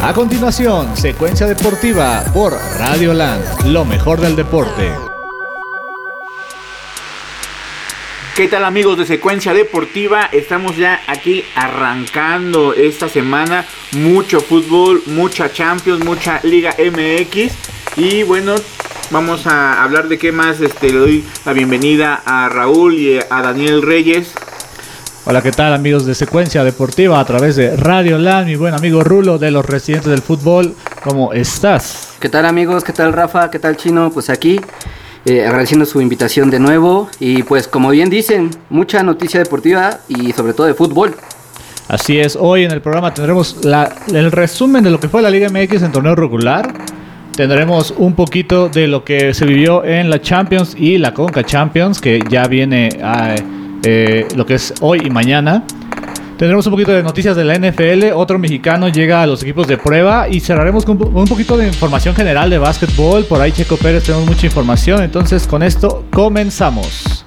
A continuación, secuencia deportiva por Radio Land, lo mejor del deporte. ¿Qué tal amigos de Secuencia Deportiva? Estamos ya aquí arrancando esta semana. Mucho fútbol, mucha Champions, mucha Liga MX. Y bueno, vamos a hablar de qué más. Este, le doy la bienvenida a Raúl y a Daniel Reyes. Hola, ¿qué tal amigos de Secuencia Deportiva a través de Radio Land? Mi buen amigo Rulo de los residentes del fútbol, ¿cómo estás? ¿Qué tal amigos? ¿Qué tal Rafa? ¿Qué tal Chino? Pues aquí eh, agradeciendo su invitación de nuevo y pues como bien dicen, mucha noticia deportiva y sobre todo de fútbol. Así es, hoy en el programa tendremos el resumen de lo que fue la Liga MX en torneo regular. Tendremos un poquito de lo que se vivió en la Champions y la Conca Champions, que ya viene a eh, lo que es hoy y mañana. Tendremos un poquito de noticias de la NFL. Otro mexicano llega a los equipos de prueba. Y cerraremos con un poquito de información general de básquetbol. Por ahí Checo Pérez tenemos mucha información. Entonces con esto comenzamos.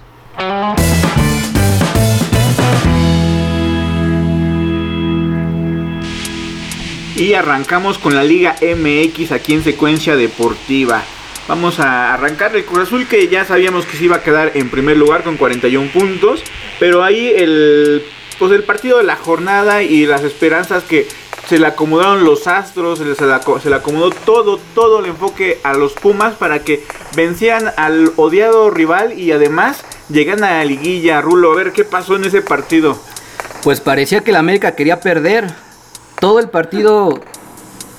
Y arrancamos con la Liga MX aquí en secuencia deportiva. Vamos a arrancar el Cruz Azul que ya sabíamos que se iba a quedar en primer lugar con 41 puntos. Pero ahí el pues el partido de la jornada y las esperanzas que se le acomodaron los astros, se le, se le acomodó todo, todo el enfoque a los Pumas para que vencían al odiado rival y además llegan a la liguilla. Rulo, a ver qué pasó en ese partido. Pues parecía que la América quería perder. Todo el partido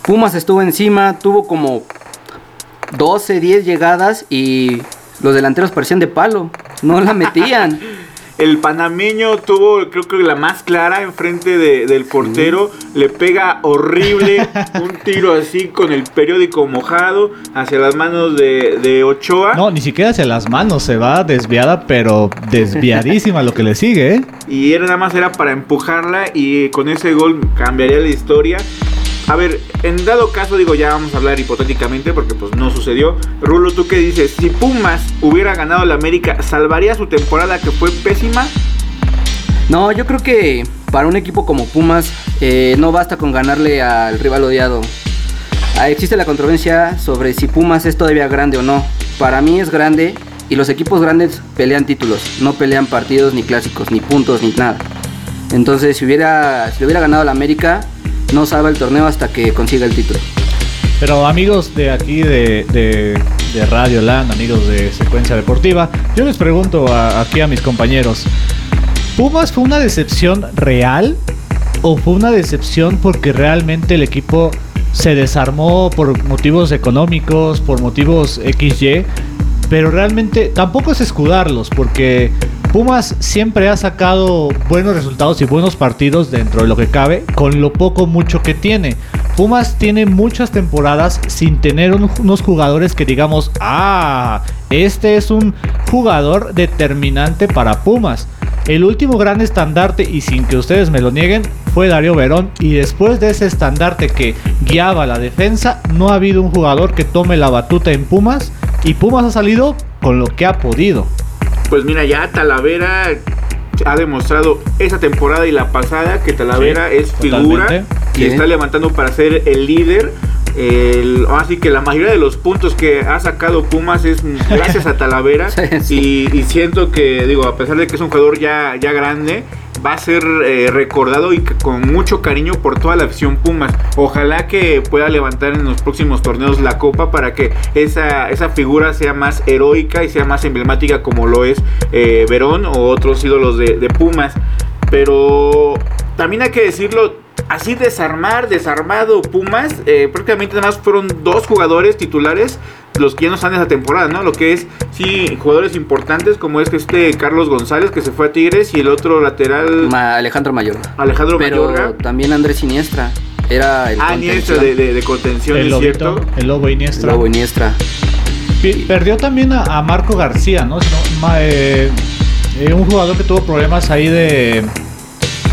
Pumas estuvo encima, tuvo como 12, 10 llegadas y los delanteros parecían de palo, no la metían. El panameño tuvo, creo que la más clara enfrente de, del portero. Le pega horrible. un tiro así con el periódico mojado hacia las manos de, de, Ochoa. No, ni siquiera hacia las manos. Se va desviada, pero desviadísima lo que le sigue. ¿eh? Y era nada más era para empujarla. Y con ese gol cambiaría la historia. A ver, en dado caso, digo, ya vamos a hablar hipotéticamente porque pues no sucedió. Rulo, ¿tú qué dices? Si Pumas hubiera ganado la América, ¿salvaría su temporada que fue pésima? No, yo creo que para un equipo como Pumas eh, no basta con ganarle al rival odiado. Ah, existe la controversia sobre si Pumas es todavía grande o no. Para mí es grande y los equipos grandes pelean títulos, no pelean partidos ni clásicos, ni puntos, ni nada. Entonces, si hubiera, si hubiera ganado la América, no sabe el torneo hasta que consiga el título. Pero amigos de aquí de, de, Radio Land, amigos de Secuencia Deportiva, yo les pregunto aquí a mis compañeros, ¿Pumas fue una decepción real o fue una decepción porque realmente el equipo se desarmó por motivos económicos, por motivos XY? Pero realmente tampoco es escudarlos porque Pumas siempre ha sacado buenos resultados y buenos partidos dentro de lo que cabe con lo poco mucho que tiene. Pumas tiene muchas temporadas sin tener unos jugadores que digamos, ah, este es un jugador determinante para Pumas. El último gran estandarte, y sin que ustedes me lo nieguen, fue Darío Verón. Y después de ese estandarte que guiaba la defensa, no ha habido un jugador que tome la batuta en Pumas. Y Pumas ha salido con lo que ha podido pues mira, ya Talavera ha demostrado esa temporada y la pasada que Talavera es figura y está levantando para ser el líder. así que la mayoría de los puntos que ha sacado Pumas es gracias a Talavera y, y, siento que digo a pesar de que es un jugador ya, ya grande va a ser eh, recordado y con mucho cariño por toda la afición Pumas. Ojalá que pueda levantar en los próximos torneos la copa para que esa, esa figura sea más heroica y sea más emblemática como lo es eh, Verón o otros ídolos de, de Pumas. Pero también hay que decirlo, así desarmar, desarmado Pumas, eh, prácticamente nada más fueron dos jugadores titulares los que ya no están en esa temporada, ¿no? Lo que es, sí, jugadores importantes como es que este Carlos González que se fue a Tigres y el otro lateral... Alejandro Mayorga. Alejandro Pero también Andrés Siniestra. Era el ah, Iniestra de, de, contención, el es cierto. El Lobo Iniestra. El Lobo Iniestra. Perdió también a, Marco García, ¿no? Eh, eh, un jugador que tuvo problemas ahí de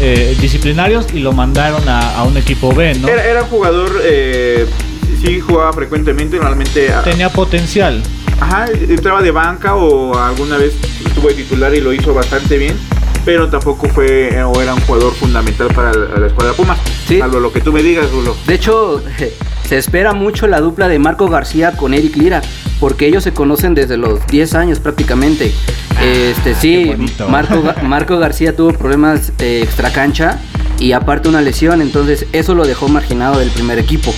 eh, disciplinarios y lo mandaron a, un equipo B, ¿no? Era, un jugador, eh, sí jugaba frecuentemente, normalmente... Tenía potencial. Ajá, entraba de banca o alguna vez estuvo de titular y lo hizo bastante bien. pero tampoco fue o era un jugador fundamental para la, escuadra Pumas. Sí. Salvo lo que tú me digas, Rulo. De hecho, se espera mucho la dupla de Marco García con Eric Lira, porque ellos se conocen desde los 10 años prácticamente. Ah, este sí, Marco, Marco García tuvo problemas de extracancha y aparte una lesión, entonces eso lo dejó marginado del primer equipo.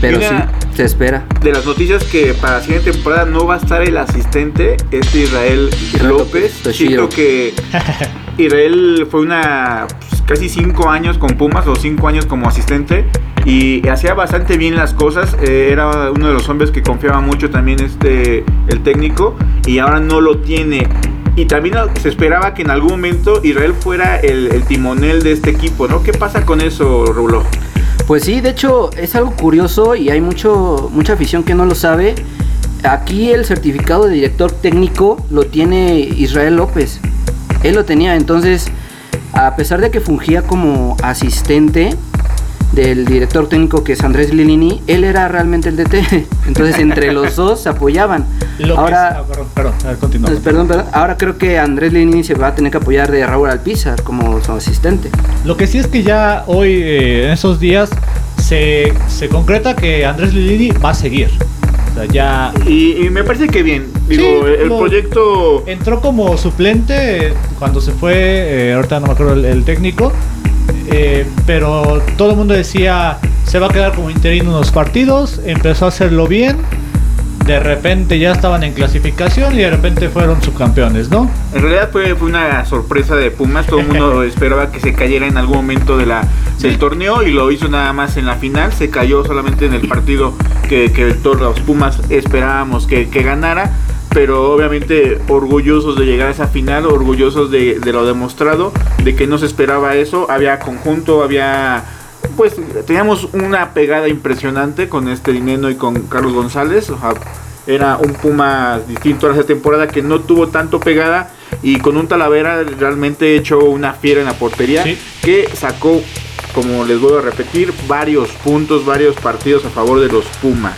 Pero sí, se espera. De las noticias que para la siguiente temporada no va a estar el asistente, este Israel, López. Siento que Israel fue una pues, casi cinco años con Pumas o cinco años como asistente y hacía bastante bien las cosas. Eh, era uno de los hombres que confiaba mucho también este el técnico y ahora no lo tiene. Y también se esperaba que en algún momento Israel fuera el, el timonel de este equipo, ¿no? ¿Qué pasa con eso, Rulo? Pues sí, de hecho es algo curioso y hay mucho, mucha afición que no lo sabe. Aquí el certificado de director técnico lo tiene Israel López. Él lo tenía, entonces a pesar de que fungía como asistente del director técnico que es Andrés Lilini, él era realmente el DT. Entonces entre los dos se apoyaban. ahora, perdón, perdón, perdón, ahora creo que Andrés Lilini se va a tener que apoyar de Raúl Alpizar como su asistente. Lo que sí es que ya hoy, eh, en esos días, se, se concreta que Andrés Lilini va a seguir. Ya... Y, me parece que bien. Digo, el proyecto... Entró como suplente cuando se fue, eh, ahorita no me acuerdo el, técnico, eh, pero todo el mundo decía, se va a quedar como interino unos partidos, empezó a hacerlo bien de repente ya estaban en clasificación y de repente fueron subcampeones, ¿no? En realidad fue, fue una sorpresa de Pumas, todo el mundo esperaba que se cayera en algún momento de la, del torneo y lo hizo nada más en la final, se cayó solamente en el partido que, que todos los Pumas esperábamos que, ganara pero obviamente orgullosos de llegar a esa final, orgullosos de, de, lo demostrado, de que no se esperaba eso, había conjunto, había pues teníamos una pegada impresionante con este Dineno y con Carlos González. era un Puma distinto a esa temporada que no tuvo tanto pegada y con un Talavera realmente echó una fiera en la portería que sacó, como les voy a repetir, varios puntos, varios partidos a favor de los Pumas.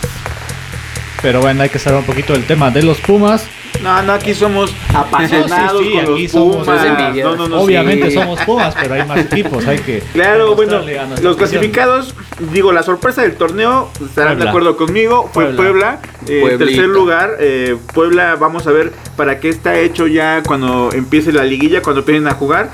Pero bueno, hay que saber un poquito del tema de los Pumas. No, no, aquí somos apasionados con los Pumas. Obviamente somos Pumas, pero hay más equipos, hay que. Claro, bueno, los clasificados, digo, la sorpresa del torneo, estarán de acuerdo conmigo, fue Puebla, eh, tercer lugar. Eh, Puebla, vamos a ver para qué está hecho ya cuando empiece la liguilla, cuando empiecen a jugar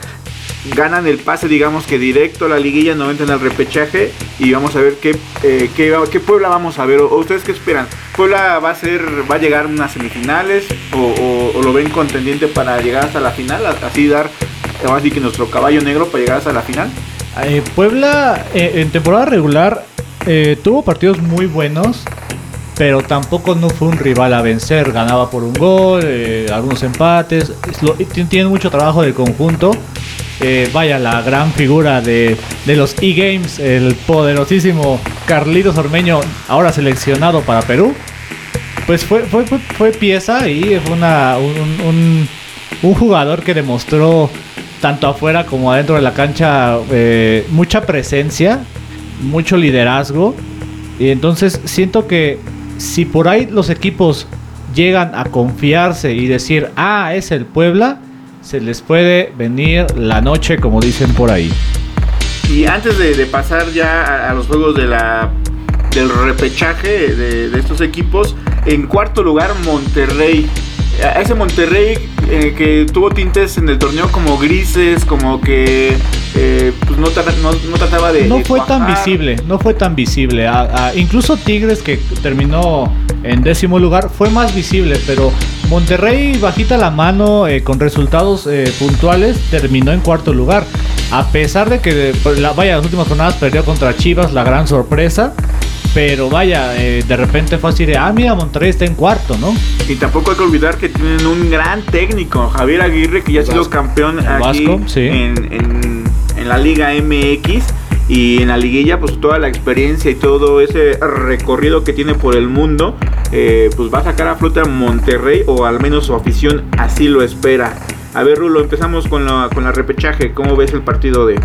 ganan el pase, digamos que directo a la liguilla, no entran al repechaje y vamos a ver qué, eh, qué, Puebla vamos a ver. O, ustedes qué esperan? ¿Puebla va a ser, va a llegar a unas semifinales o, lo ven contendiente para llegar hasta la final? Así dar, así que nuestro caballo negro para llegar hasta la final. Eh, Puebla eh, en temporada regular tuvo partidos muy buenos pero tampoco no fue un rival a vencer. Ganaba por un gol, algunos empates. tiene mucho trabajo de conjunto. Eh, vaya, la gran figura de, los e-games, el poderosísimo Carlitos Ormeño, ahora seleccionado para Perú. Pues fue, fue, fue, pieza y fue una, un, jugador que demostró tanto afuera como adentro de la cancha eh, mucha presencia, mucho liderazgo. Y entonces siento que si por ahí los equipos llegan a confiarse y decir, ah, es el Puebla, se les puede venir la noche, como dicen por ahí. Y antes de, pasar ya a, los juegos de la, del repechaje de, estos equipos, en cuarto lugar Monterrey. A ese Monterrey eh, que tuvo tintes en el torneo como grises, como que eh, pues no, trataba de... No fue tan visible, no fue tan visible. incluso Tigres que terminó en décimo lugar fue más visible, pero Monterrey bajita la mano eh, con resultados eh, puntuales, terminó en cuarto lugar. A pesar de que la, vaya, las últimas jornadas perdió contra Chivas, la gran sorpresa. Pero vaya, eh, de repente fue así de, ah, mira, Monterrey está en cuarto, ¿no? Y tampoco hay que olvidar que tienen un gran técnico, Javier Aguirre, que ya ha sido campeón aquí en, en la Liga MX y en la liguilla pues toda la experiencia y todo ese recorrido que tiene por el mundo eh, pues va a sacar a flote a Monterrey o al menos su afición así lo espera. A ver Rulo, empezamos con la, con la repechaje, ¿cómo ves el partido de...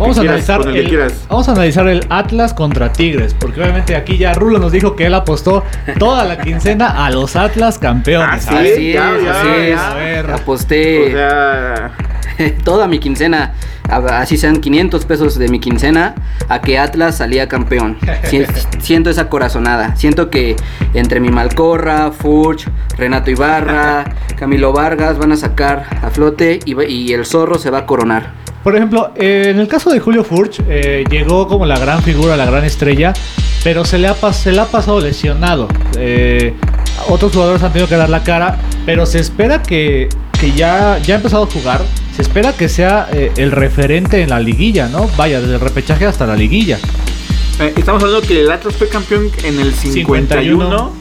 Vamos a, analizar el, vamos a analizar el Atlas contra Tigres, porque obviamente aquí ya Rulo nos dijo que él apostó toda la quincena a los Atlas campeones. Ah, sí, sí, A ver, aposté. O sea, toda mi quincena, así sean 500 pesos de mi quincena, a que Atlas salía campeón. Siento esa corazonada. Siento que entre mi Malcorra, Furch, Renato Ibarra, Camilo Vargas van a sacar a flote y, el zorro se va a coronar. Por ejemplo, eh, en el caso de Julio Furch, eh, llegó como la gran figura, la gran estrella, pero se le ha, se le ha pasado lesionado. Eh, otros jugadores han tenido que dar la cara, pero se espera que, ya, ya ha empezado a jugar. Se espera que sea eh, el referente en la liguilla, ¿no? Vaya, desde el repechaje hasta la liguilla. Eh, estamos hablando que el Atlas fue campeón en el 51.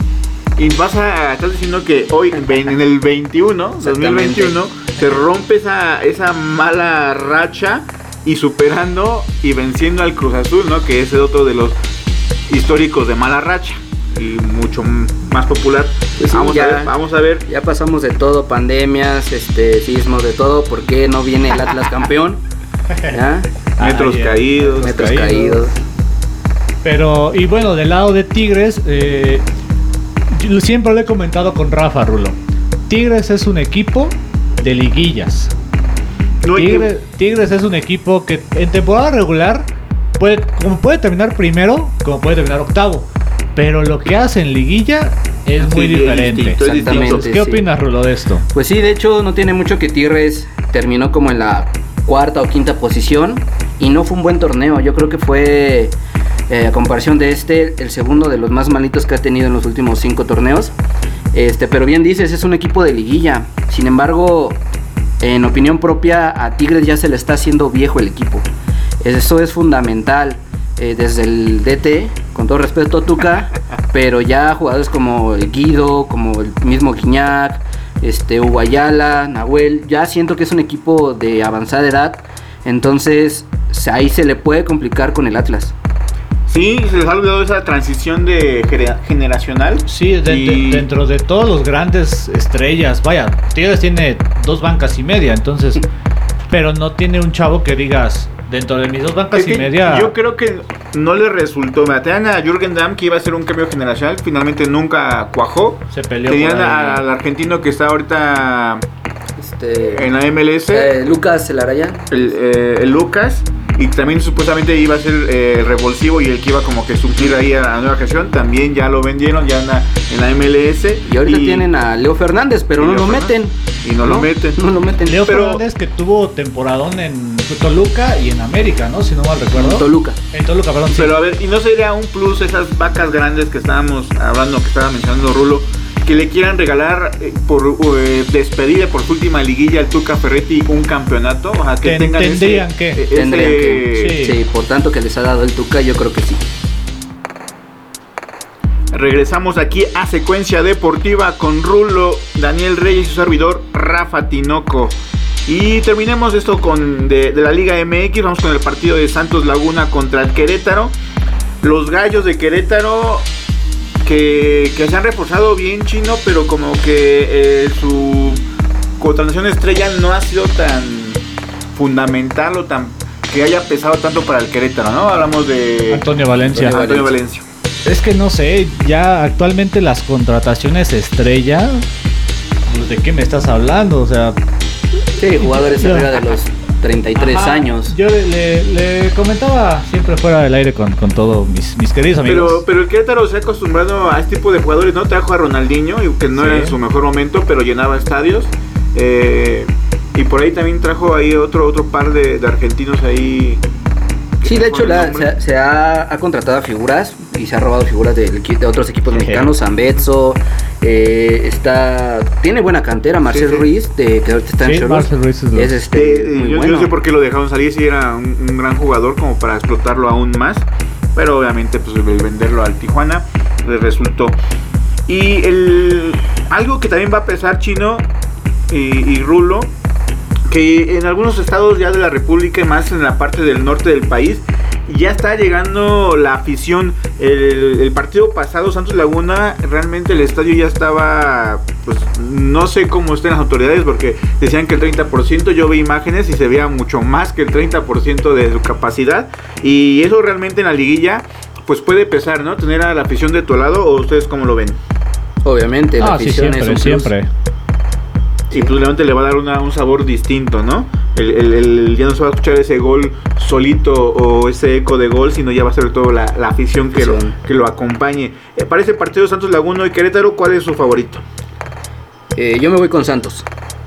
Y vas a estar diciendo que hoy, en el 21, 2021, se rompe esa, esa mala racha y superando y venciendo al Cruz Azul, ¿no? Que es otro de los históricos de mala racha y mucho más popular. Pues vamos, a ver, vamos a ver. Ya pasamos de todo, pandemias, este, sismos, de todo. ¿Por qué no viene el Atlas campeón? Metros caídos. Metros caídos. Pero, y bueno, del lado de Tigres, eh, siempre lo he comentado con Rafa Rulo. Tigres es un equipo de liguillas. Tigres es un equipo que en temporada regular puede, como puede terminar primero, como puede terminar octavo. Pero lo que hace en liguilla es muy diferente. Exactamente. ¿Qué opinas, Rulo, de esto? Pues sí, de hecho, no tiene mucho que Tigres terminó como en la cuarta o quinta posición y no fue un buen torneo. Yo creo que fue, eh, a comparación de este, el segundo de los más malitos que ha tenido en los últimos cinco torneos. Este, pero bien dices, es un equipo de liguilla. Sin embargo, en opinión propia, a Tigres ya se le está haciendo viejo el equipo. Eso es fundamental. Eh, desde el DT, con todo respeto, Tuca, pero ya jugadores como el Guido, como el mismo Guiñac, este, Uguayala, Nahuel, ya siento que es un equipo de avanzada edad, entonces ahí se le puede complicar con el Atlas. Sí, se les ha olvidado esa transición de generacional. Sí, dentro de todos los grandes estrellas, vaya, Tigres tiene dos bancas y media, entonces, pero no tiene un chavo que digas, dentro de mis dos bancas y media. Yo creo que no le resultó. Me tenían a Jürgen Damm que iba a ser un cambio generacional. Finalmente nunca cuajó. Se peleó. Tenían al argentino que está ahorita este, en la MLS. Eh, Lucas Elaraya. El, eh, el Lucas y también supuestamente iba a ser eh, revulsivo y el que iba como que surgir ahí a la nueva gestión, también ya lo vendieron, ya en la, en la MLS. Y ahorita tienen a Leo Fernández, pero no lo meten. Y no, lo meten. No lo meten. Leo Fernández que tuvo temporadón en Toluca y en América, ¿no? Si no mal recuerdo. En Toluca. En Toluca, perdón. Pero a ver, ¿y no sería un plus esas vacas grandes que estábamos hablando, que estaba mencionando Rulo? Que le quieran regalar eh, por eh, despedida por su última liguilla al Tuca Ferretti un campeonato. O sea, que tengan tendrían que. Tendrían que. Sí. por tanto que les ha dado el Tuca, yo creo que sí. Regresamos aquí a secuencia deportiva con Rulo, Daniel Reyes y su servidor Rafa Tinoco. Y terminemos esto con de, de, la Liga MX. Vamos con el partido de Santos Laguna contra el Querétaro. Los gallos de Querétaro que, se han reforzado bien chino, pero como que eh, su contratación estrella no ha sido tan fundamental o tan que haya pesado tanto para el Querétaro, ¿no? Hablamos de Antonio Valencia. Antonio Valencia. Es que no sé, ya actualmente las contrataciones estrella, pues, ¿de qué me estás hablando? O sea, sí, jugadores arriba de los 33 años. Yo le, comentaba siempre fuera del aire con, con todos mis, mis, queridos amigos. Pero, pero el Querétaro se ha acostumbrado a este tipo de jugadores, ¿no? Trajo a Ronaldinho, que no era en su mejor momento, pero llenaba estadios. Eh, y por ahí también trajo ahí otro, otro par de, de argentinos ahí Sí, de hecho se, ha, contratado a figuras y se ha robado figuras de, de otros equipos mexicanos, Zambetso, eh, está, tiene buena cantera, Marcel Ruiz, de, que ahorita está en sí, Marcel Ruiz es, este, yo, no sé por qué lo dejaron salir, si era un, gran jugador como para explotarlo aún más, pero obviamente pues el venderlo al Tijuana le resultó. Y el, algo que también va a pesar Chino y, y Rulo que en algunos estados ya de la República y más en la parte del norte del país ya está llegando la afición. El, partido pasado, Santos Laguna, realmente el estadio ya estaba, pues no sé cómo estén las autoridades porque decían que el 30%, yo vi imágenes y se veía mucho más que el 30% de su capacidad. Y eso realmente en la liguilla, pues puede pesar, ¿no? Tener a la afición de tu lado o ustedes cómo lo ven. Obviamente, la ah, afición siempre, siempre y pues le va a dar un sabor distinto, ¿no? el, ya no se va a escuchar ese gol solito o ese eco de gol, sino ya va a ser todo la, afición que lo, que lo acompañe. Eh, para ese partido Santos Laguna y Querétaro, ¿cuál es su favorito? Eh, yo me voy con Santos.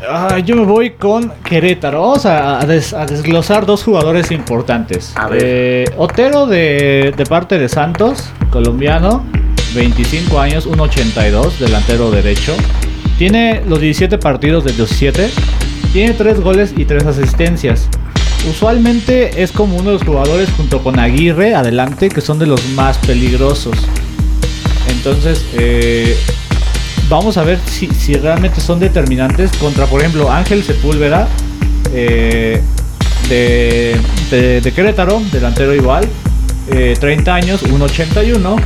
Ah, yo me voy con Querétaro. Vamos a, desglosar dos jugadores importantes. Eh, Otero de, de, parte de Santos, colombiano, 25 años, 1.82, delantero derecho. Tiene los 17 partidos de 17. Tiene 3 goles y 3 asistencias. Usualmente es como uno de los jugadores junto con Aguirre adelante que son de los más peligrosos. Entonces, eh, vamos a ver si, realmente son determinantes contra, por ejemplo, Ángel Sepúlveda eh, de, de, Querétaro, delantero igual, 30 eh, años, 1.81.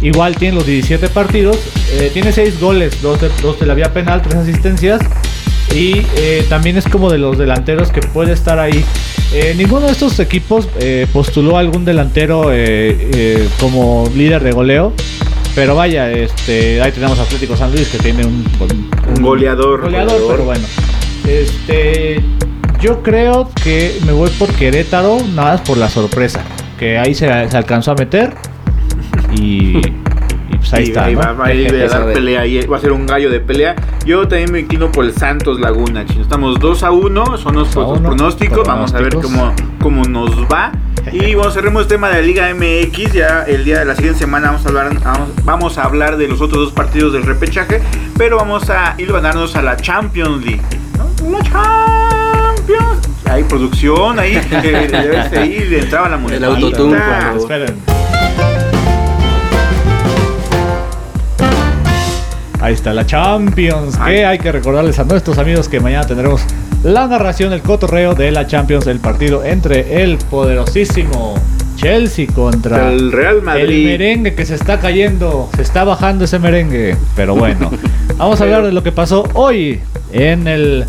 Igual tiene los 17 partidos, eh, tiene 6 goles, 2 de, la vía penal, 3 asistencias. Y también es como de los delanteros que puede estar ahí. ninguno de estos equipos postuló algún delantero como líder de goleo. Pero vaya, este, ahí tenemos Atlético San Luis que tiene un, goleador. Goleador, pero bueno. Este, yo creo que me voy por Querétaro, nada más por la sorpresa. Que ahí se, alcanzó a meter. Y, pues ahí está. va, a ir a dar pelea. va a ser un gallo de pelea. Yo también me inclino por el Santos Laguna. Estamos 2 a 1. Son los pronósticos. Vamos a ver cómo, cómo nos va. Y bueno, cerremos el tema de la Liga MX. Ya el día de la siguiente semana vamos a hablar, vamos, a hablar de los otros dos partidos del repechaje. Pero vamos a ir ganarnos a la Champions League. La Champions. Hay producción ahí. Debe ir, entraba la moneda. El autotune. Esperen. Ahí está la Champions. Que hay que recordarles a nuestros amigos que mañana tendremos la narración, el cotorreo de la Champions, del partido entre el poderosísimo Chelsea contra el Real Madrid. El merengue que se está cayendo, se está bajando ese merengue. Pero bueno, vamos a hablar de lo que pasó hoy en el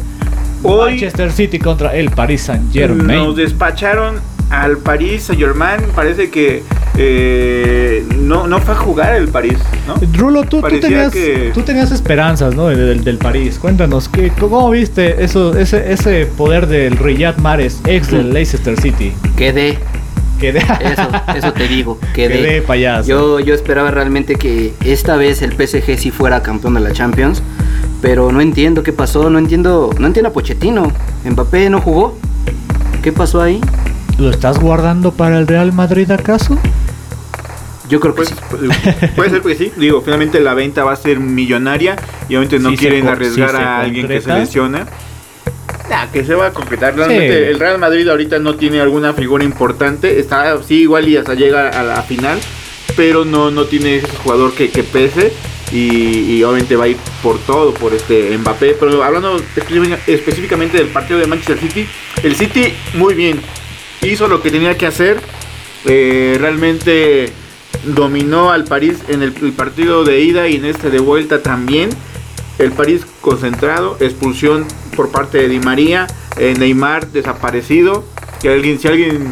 Manchester City contra el Paris Saint Germain. Nos despacharon al Paris Saint Germain. Parece que eh, no, no fue a jugar el París, ¿no? Rulo, tú, tenías, tú tenías esperanzas, ¿no? Del, del París. Cuéntanos, ¿qué, ¿cómo viste eso, ese, ese poder del Riyad Mahrez, ex del Leicester City? Quedé. Quedé. Eso, eso te digo, quedé. Quedé payaso. Yo, yo esperaba realmente que esta vez el PSG sí fuera campeón de la Champions, pero no entiendo qué pasó, no entiendo, no entiendo a Pochettino. Mbappé no jugó. ¿Qué pasó ahí? ¿Lo estás guardando para el Real Madrid acaso? Yo creo que sí. Puede ser que sí. Digo, finalmente la venta va a ser millonaria y obviamente no quieren arriesgar a alguien que se lesiona. que se va a concretar. Realmente el Real Madrid ahorita no tiene alguna figura importante. Está sí igual y hasta llega a la final, pero no, no tiene ese jugador que, pese. Y, obviamente va a ir por todo, por este Mbappé. Pero hablando específicamente del partido de Manchester City, el City muy bien. Hizo lo que tenía que hacer. Eh, realmente dominó al París en el, partido de ida y en este de vuelta también. El París concentrado, expulsión por parte de Di María, eh, Neymar desaparecido. Que alguien, si alguien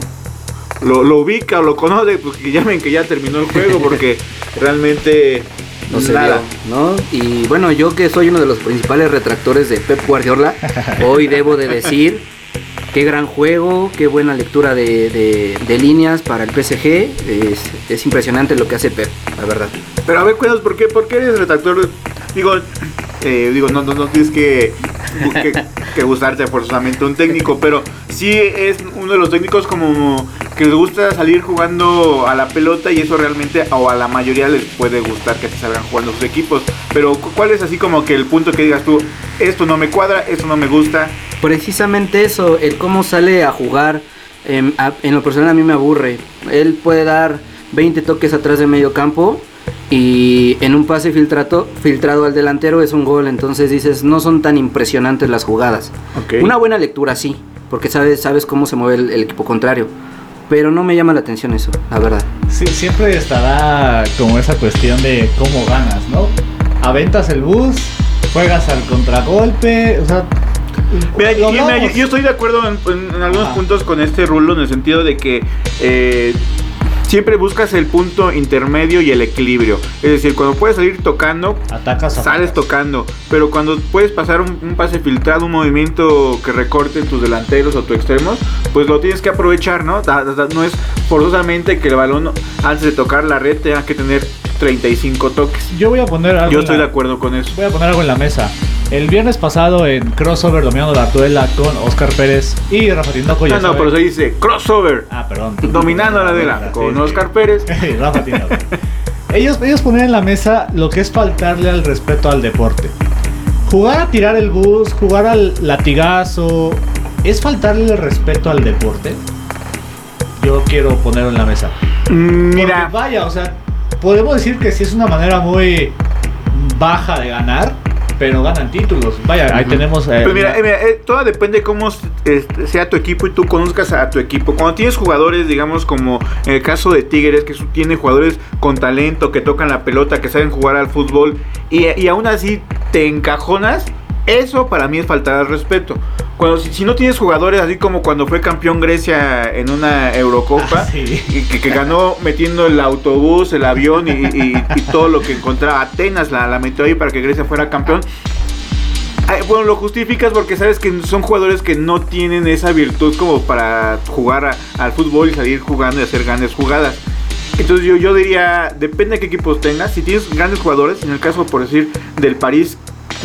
lo, ubica o lo conoce, pues que llamen que ya terminó el juego porque realmente no se nada. ¿no? Y bueno, yo que soy uno de los principales retractores de Pep Guardiola, hoy debo de decir qué gran juego, qué buena lectura de, líneas para el PSG. Es, impresionante lo que hace Pep, la verdad. Pero a ver, cuéntanos, ¿por qué, por eres redactor? Digo, eh, digo no, no, no tienes que, que, gustarte forzosamente un técnico, pero sí es uno de los técnicos como que les gusta salir jugando a la pelota y eso realmente o a la mayoría les puede gustar que se salgan jugando sus equipos. Pero ¿cuál es así como que el punto que digas tú, esto no me cuadra, esto no me gusta? Precisamente eso, el cómo sale a jugar, em, en lo personal a mí me aburre. Él puede dar 20 toques atrás de medio campo y en un pase filtrado, filtrado al delantero es un gol. Entonces dices, no son tan impresionantes las jugadas. Una buena lectura sí, porque sabes, sabes cómo se mueve el, equipo contrario. Pero no me llama la atención eso, la verdad. Sí, siempre estará como esa cuestión de cómo ganas, ¿no? Aventas el bus, juegas al contragolpe, o sea, yo, estoy de acuerdo en, algunos puntos con este rulo en el sentido de que eh, siempre buscas el punto intermedio y el equilibrio. Es decir, cuando puedes salir tocando, Atacas, sales tocando. Pero cuando puedes pasar un, un, pase filtrado, un movimiento que recorte tus delanteros o tus extremos, pues lo tienes que aprovechar, ¿no? No es forzosamente que el balón antes de tocar la red tenga que tener 35 toques. Yo voy a poner algo. Yo estoy de acuerdo con eso. Voy a poner algo en la mesa. El viernes pasado en crossover dominando la duela con Oscar Pérez y Rafa Tinoco. Ah, no, pero se dice crossover. Ah, perdón. Dominando la duela con sí, Oscar sí. Pérez. Rafa Tinoco. ellos, ellos ponían en la mesa lo que es faltarle al respeto al deporte. Jugar a tirar el bus, jugar al latigazo, ¿es faltarle el respeto al deporte? Yo quiero ponerlo en la mesa. Mira. Porque vaya, o sea, podemos decir que sí es una manera muy baja de ganar, pero ganan títulos. Vaya, ahí uh -huh. tenemos. Eh, pues mira, eh, mira eh, todo depende cómo sea tu equipo y tú conozcas a tu equipo. Cuando tienes jugadores, digamos, como en el caso de Tigres, que tiene jugadores con talento, que tocan la pelota, que saben jugar al fútbol, y, y aún así te encajonas, eso para mí es faltar al respeto. Cuando, si, si, no tienes jugadores así como cuando fue campeón Grecia en una Eurocopa, ah, sí. y que, que, ganó metiendo el autobús, el avión y, y, y todo lo que encontraba. Atenas la, la, metió ahí para que Grecia fuera campeón. Bueno, lo justificas porque sabes que son jugadores que no tienen esa virtud como para jugar a, al fútbol y salir jugando y hacer grandes jugadas. Entonces yo, yo diría, depende de qué equipos tengas. Si tienes grandes jugadores, en el caso por decir del París,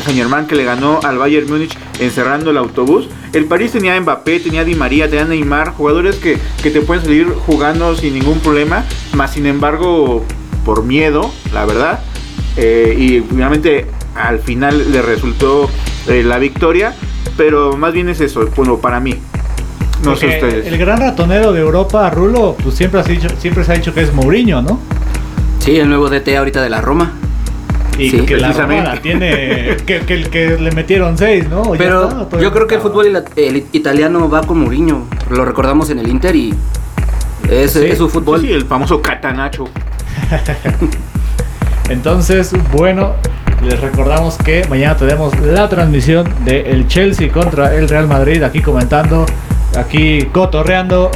Saint Germain que le ganó al Bayern Múnich encerrando el autobús. El París tenía a Mbappé, tenía a Di María, tenía a Neymar, jugadores que, que te pueden salir jugando sin ningún problema, más sin embargo por miedo, la verdad. Eh, y finalmente al final le resultó eh, la victoria, pero más bien es eso, bueno, para mí. No Porque sé ustedes. El gran ratonero de Europa, Rulo, pues siempre, has dicho, siempre se ha dicho que es Mourinho, ¿no? Sí, el nuevo DT ahorita de la Roma. Y sí, que la Roma tiene. que, que, el que le metieron seis, ¿no? Pero está, yo creo que el fútbol el, el italiano va con Mourinho. Lo recordamos en el Inter y. Es, sí, es su fútbol. Sí, el famoso catanacho. Entonces, bueno, les recordamos que mañana tenemos la transmisión del el Chelsea contra el Real Madrid. Aquí comentando, aquí cotorreando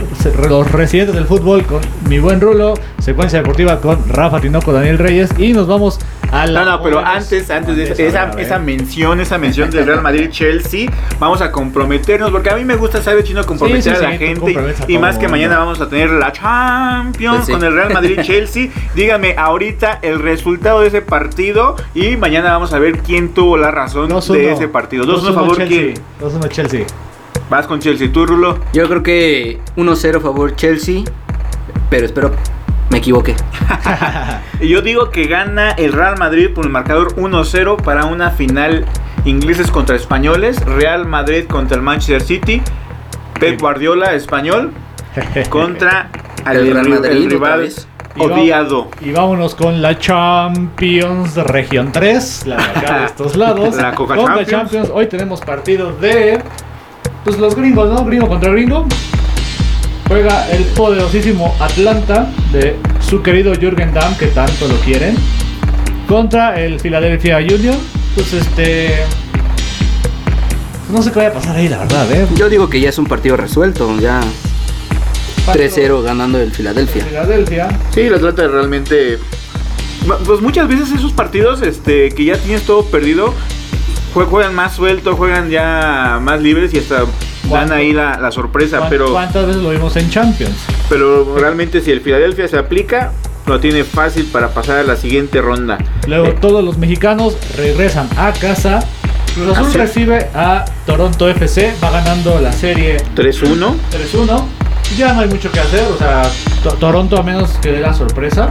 los residentes del fútbol con mi buen Rulo. Secuencia deportiva con Rafa Tinoco, Daniel Reyes. Y nos vamos. No, no, pero antes, antes de esa, esa, esa, mención, esa mención del Real Madrid-Chelsea, vamos a comprometernos. Porque a mí me gusta, saber chino, comprometer sí, sí, a la sí, gente. Y, y más que mañana vamos a tener la Champions pues con el Real Madrid-Chelsea. Dígame ahorita el resultado de ese partido. Y mañana vamos a ver quién tuvo la razón de ese partido. 2-1 favor, Chelsea. 2-1 Chelsea. Vas con Chelsea, tú, Rulo. Yo creo que 1-0 favor Chelsea. Pero espero me equivoqué. y yo digo que gana el Real Madrid por el marcador 1-0 para una final ingleses contra españoles, Real Madrid contra el Manchester City, Pep Guardiola español contra el, el Real Madrid, el rival odiado. Y vámonos con la Champions Región 3, la de acá de estos lados. la Coca Champions. Champions. Hoy tenemos partido de pues los gringos, ¿no? Gringo contra gringo juega el poderosísimo Atlanta de su querido Jürgen Damm, que tanto lo quieren, contra el Philadelphia Union. Pues este. No sé qué vaya a pasar ahí, la verdad, ¿eh? Yo digo que ya es un partido resuelto, ya. 3-0 ganando el Philadelphia. Philadelphia. Sí, el Atlanta realmente. Pues muchas veces esos partidos este, que ya tienes todo perdido, juegan más suelto, juegan ya más libres y hasta dan ahí la, la sorpresa, pero... ¿Cuántas veces lo vimos en Champions? Pero realmente si el Philadelphia se aplica, lo tiene fácil para pasar a la siguiente ronda. Luego eh. todos los mexicanos regresan a casa. Cruz Azul recibe a Toronto FC, va ganando la serie 3-1. 3-1. Ya no hay mucho que hacer, o sea, to Toronto a menos que dé la sorpresa.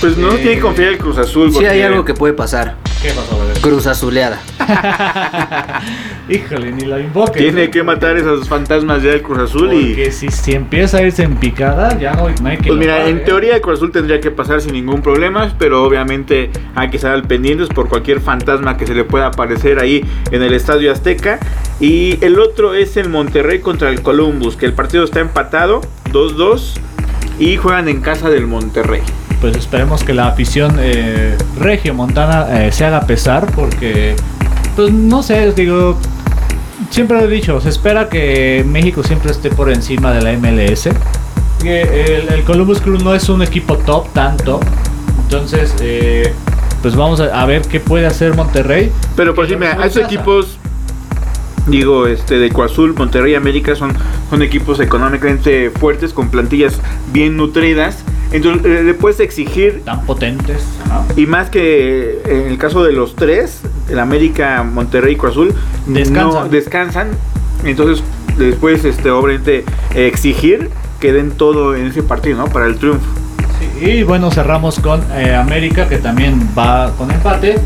Pues no eh, tiene que confiar el Cruz Azul. Sí, hay algo que puede pasar. ¿Qué pasó, bebé? Cruz Azuleada. Híjole, ni la invoque. Tiene ¿no? que matar esos fantasmas ya del Cruz Azul Porque y. Si, si empieza a irse en picada, ya no, no hay que. Pues mira, en ¿eh? teoría el Cruz Azul tendría que pasar sin ningún problema, pero obviamente hay que estar al pendientes por cualquier fantasma que se le pueda aparecer ahí en el Estadio Azteca. Y el otro es el Monterrey contra el Columbus, que el partido está empatado, 2-2, y juegan en casa del Monterrey pues esperemos que la afición eh, regio montana eh, se haga pesar porque pues no sé digo siempre lo he dicho se espera que México siempre esté por encima de la MLS el, el, Columbus Crew no es un equipo top tanto. Entonces, eh, pues vamos a, ver qué puede hacer Monterrey. Pero por decirme, a esos equipos digo, este de Coazul, Monterrey América son, son equipos económicamente fuertes, con plantillas bien nutridas. Entonces eh, le puedes exigir. Tan potentes. Y más que en el caso de los tres, el América, Monterrey y Coazul, descansan. No descansan. Entonces, después, este, obviamente, exigir que den todo en ese partido, ¿no? Para el triunfo. y bueno, cerramos con eh, América, que también va con empate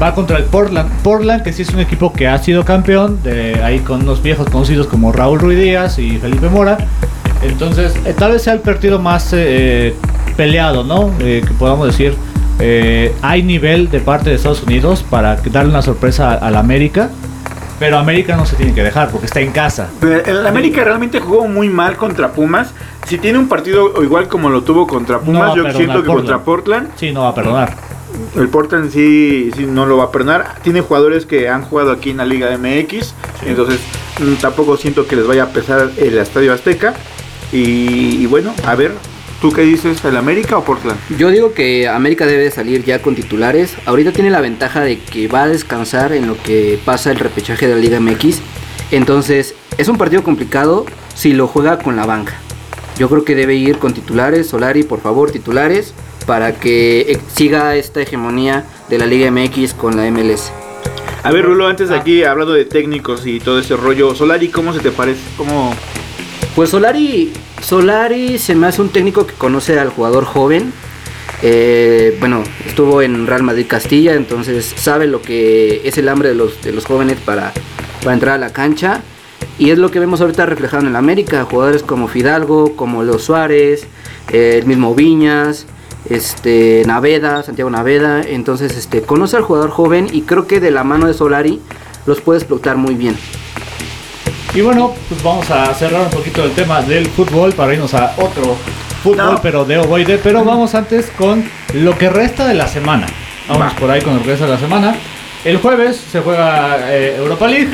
va contra el Portland. Portland, que sí es un equipo que ha sido campeón, de ahí con unos viejos conocidos como Raúl Ruiz Díaz y Felipe Mora. Entonces, eh, tal vez sea el partido más eh, peleado, ¿no? Eh, que podamos decir. hay nivel de parte de Estados Unidos para darle una sorpresa al América. Pero América no se tiene que dejar porque está en casa. El América realmente jugó muy mal contra Pumas. Si tiene un partido igual como lo tuvo contra Pumas, yo siento que contra Portland. Sí, no va a perdonar el Portland sí, sí, no lo va a perdonar. Tiene jugadores que han jugado aquí en la Liga MX, entonces mm, tampoco siento que les vaya a pesar el Estadio Azteca. Y, bueno, a ver, ¿tú qué dices, el América o Portland? Yo digo que América debe salir ya con titulares. Ahorita tiene la ventaja de que va a descansar en lo que pasa el repechaje de la Liga MX. Entonces, es un partido complicado si lo juega con la banca. Yo creo que debe ir con titulares. Solari, por favor, titulares para que siga esta hegemonía de la Liga MX con la MLS. A ver, Rulo, antes de ah. aquí, hablando de técnicos y todo ese rollo, Solari, ¿cómo se te parece? ¿Cómo... Pues Solari, Solari se me hace un técnico que conoce al jugador joven. Eh, bueno, estuvo en Real Madrid Castilla, entonces sabe lo que es el hambre de los, de los jóvenes para, para entrar a la cancha. Y es lo que vemos ahorita reflejado en el América. Jugadores como Fidalgo, como Leo Suárez, eh, el mismo Viñas, este Naveda, Santiago Naveda, entonces este conoce al jugador joven y creo que de la mano de Solari los puede explotar muy bien. Y bueno, pues vamos a cerrar un poquito el tema del fútbol para irnos a otro fútbol, pero de ovoide. Pero vamos antes con lo que resta de la semana. Vamos por ahí con el resto de la semana. El jueves se juega eh, Europa League.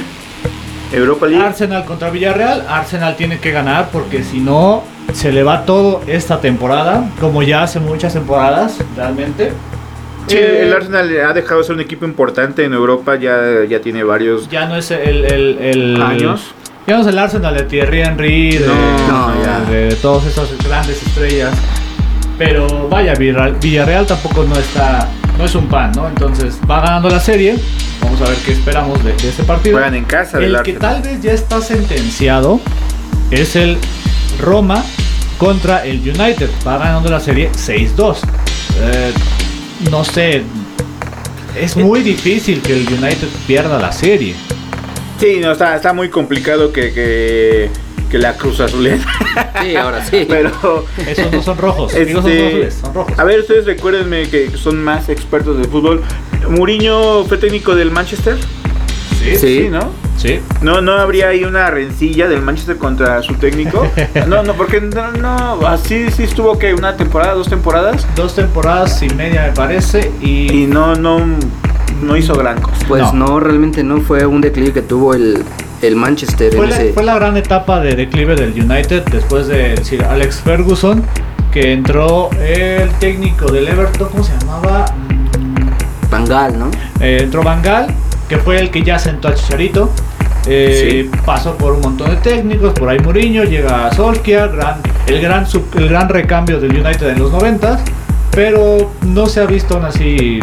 Europa League. Arsenal contra Villarreal. Arsenal tiene que ganar porque si no se le va todo esta temporada, como ya hace muchas temporadas, realmente. Sí, el eh, Arsenal ha dejado de ser un equipo importante en Europa, ya, ya tiene varios ya no es el, el, años. Ya no es el Arsenal de Thierry Henry, de, de, todas esas grandes estrellas. Pero vaya, Villarreal tampoco no está, no es un pan, ¿no? Entonces va ganando la serie. Vamos a ver qué esperamos de, ese partido. Juegan en casa. El que tal vez ya está sentenciado es el Roma contra el United. Va ganando la serie 6-2. Eh, no sé. Es muy difícil que el United pierda la serie. Sí, no, está, está muy complicado que, que, la Cruz Azul. Sí, ahora sí. Pero. Esos no son rojos. Este, son, rojos. A ver, ustedes recuérdenme que son más expertos de fútbol. Muriño fue técnico del Manchester. Sí, sí, ¿no? Sí. No, no habría ahí una rencilla del Manchester contra su técnico. No, no, porque no, no así sí estuvo que una temporada, dos temporadas. Dos temporadas y media me parece y, y no, no, no hizo gran cosa. Pues no. realmente no fue un declive que tuvo el, el Manchester. Fue, la, fue la gran etapa de declive del United después de decir Alex Ferguson, que entró el técnico del Everton, ¿cómo se llamaba? Bangal, ¿no? Eh, entró Bangal que fue el que ya sentó a Chicharito. Eh, pasó por un montón de técnicos, por ahí Mourinho, llega a Solskjaer, gran, el, gran, el gran recambio del United en los 90, pero no se ha visto aún así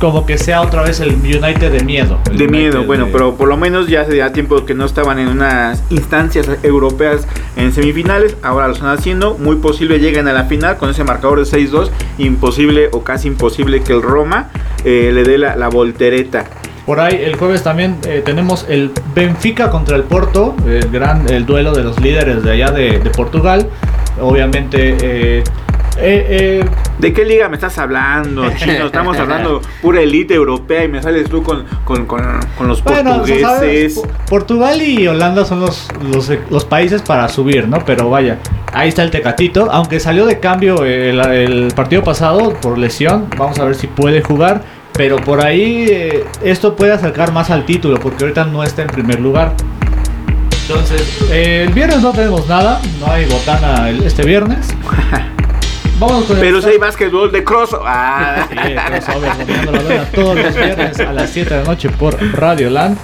como que sea otra vez el United de miedo. De miedo, bueno, pero por lo menos ya hace ya tiempo que no estaban en unas instancias europeas en semifinales, ahora lo están haciendo, muy posible lleguen a la final con ese marcador de 6-2, imposible o casi imposible que el Roma eh, le dé la, voltereta. Por ahí el jueves también eh, tenemos el Benfica contra el Porto, el gran el duelo de los líderes de allá de, Portugal. Obviamente eh, eh, ¿De qué liga me estás hablando, chino? Estamos hablando pura élite europea y me sales tú con, los portugueses. Portugal y Holanda son los, los, países para subir, ¿no? Pero vaya, ahí está el Tecatito. Aunque salió de cambio el, partido pasado por lesión, vamos a ver si puede jugar. Pero por ahí eh, esto puede acercar más al título, porque ahorita no está en primer lugar. Entonces, eh, el viernes no tenemos nada, no hay botana este viernes. Vamos con Pero si hay básquetbol de cross. Ah. Sí, crossover, la todos los viernes a las 7 de la noche por Radio Land.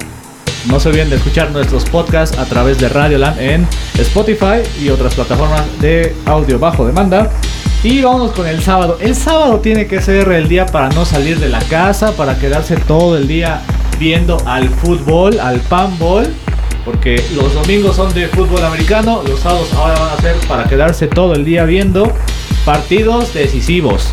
No se olviden de escuchar nuestros podcasts a través de Radio Land en Spotify y otras plataformas de audio bajo demanda. Y vamos con el sábado. El sábado tiene que ser el día para no salir de la casa, para quedarse todo el día viendo al fútbol, al panball. Porque los domingos son de fútbol americano, los sábados ahora van a ser para quedarse todo el día viendo partidos decisivos.